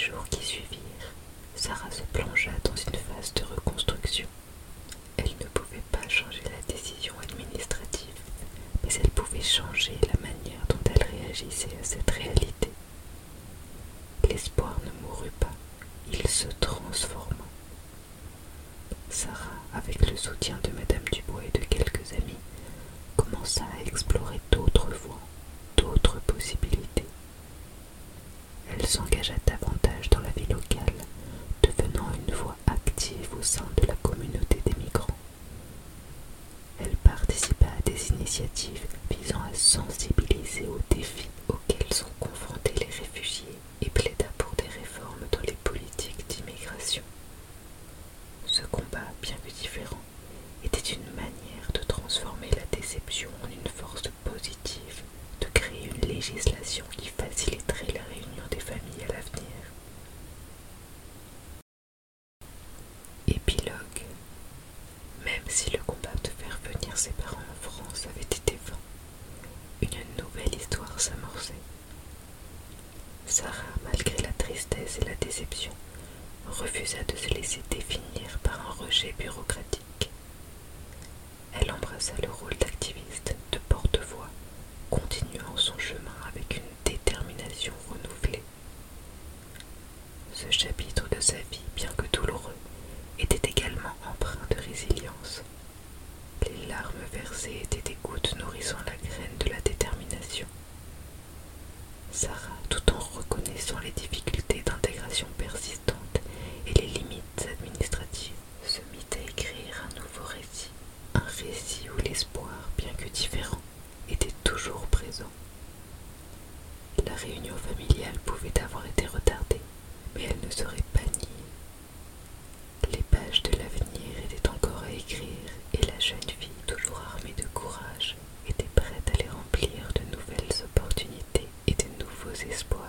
jours qui suivirent, Sarah se plongea dans une phase de reconstruction. Elle ne pouvait pas changer la décision administrative, mais elle pouvait changer la manière dont elle réagissait à cette réalité. L'espoir ne mourut pas, il se transforma. Sarah, avec le soutien de Madame Dubois et de quelques amis, commença à explorer d'autres voies, d'autres possibilités. Elle s'engagea davantage dans la vie locale, devenant une voix active au sein de la communauté des migrants. Elle participa à des initiatives visant à sensibiliser aux défis auxquels sont confrontés les réfugiés et plaida pour des réformes dans les politiques d'immigration. Ce combat, bien que différent, était une manière de transformer la déception en une force positive, de créer une législation qui faciliterait la réunion des familles à l'avenir. Même si le combat de faire venir ses parents en France avait été vain, une nouvelle histoire s'amorçait. Sarah, malgré la tristesse et la déception, refusa de se laisser définir par un rejet bureaucratique. Elle embrassa le rôle d'activiste, de porte-voix, continuant son chemin avec une détermination renouvelée. Ce chapitre de sa vie, bien que douloureux, était également empreint de résilience. Les des gouttes nourrissant la graine de la détermination. Sarah, tout en reconnaissant les difficultés d'intégration persistantes et les limites administratives, se mit à écrire un nouveau récit, un récit où l'espoir, bien que différent, était toujours présent. La réunion familiale pouvait avoir été retardée, mais elle ne serait pas niée. Les pages de l'avenir étaient encore à écrire et la jeune fille, toujours armée de courage, était